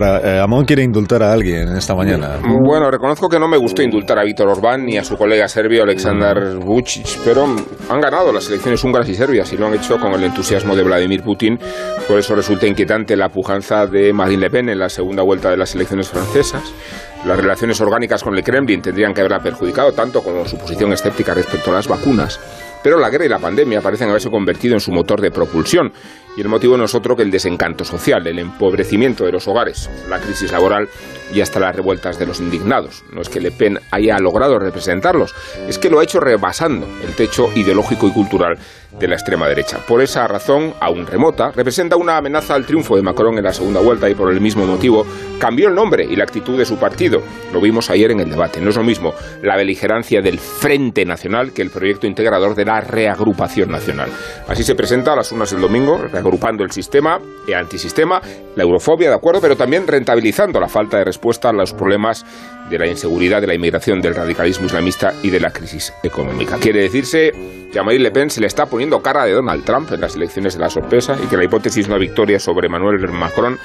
Eh, Amón quiere indultar a alguien esta mañana. Bueno, reconozco que no me gustó indultar a Víctor Orbán ni a su colega serbio Aleksandar Vucic, pero han ganado las elecciones húngaras y serbias y lo han hecho con el entusiasmo de Vladimir Putin. Por eso resulta inquietante la pujanza de Marine Le Pen en la segunda vuelta de las elecciones francesas. Las relaciones orgánicas con el Kremlin tendrían que haberla perjudicado tanto como su posición escéptica respecto a las vacunas. Pero la guerra y la pandemia parecen haberse convertido en su motor de propulsión. Y el motivo no es otro que el desencanto social, el empobrecimiento de los hogares, la crisis laboral y hasta las revueltas de los indignados. No es que Le Pen haya logrado representarlos, es que lo ha hecho rebasando el techo ideológico y cultural de la extrema derecha. Por esa razón, aún remota, representa una amenaza al triunfo de Macron en la segunda vuelta y por el mismo motivo cambió el nombre y la actitud de su partido. Lo vimos ayer en el debate. No es lo mismo la beligerancia del Frente Nacional que el proyecto integrador de la reagrupación nacional. Así se presenta a las unas del domingo, reagrupando el sistema y antisistema, la eurofobia, de acuerdo, pero también rentabilizando la falta de respuesta a los problemas de la inseguridad, de la inmigración, del radicalismo islamista y de la crisis económica. Quiere decirse que a Marine Le Pen se le está poniendo cara de Donald Trump en las elecciones de la sorpresa y que la hipótesis de una victoria sobre Emmanuel Macron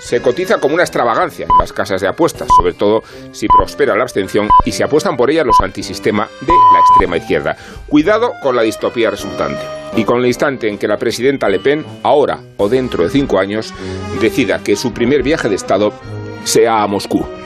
se cotiza como una extravagancia en las casas de apuestas, sobre todo si prospera la abstención y se apuestan por ella los antisistema de la extrema izquierda. Cuidado con la distopía resultante y con el instante en que la presidenta Le Pen, ahora o dentro de cinco años, decida que su primer viaje de Estado sea a Moscú.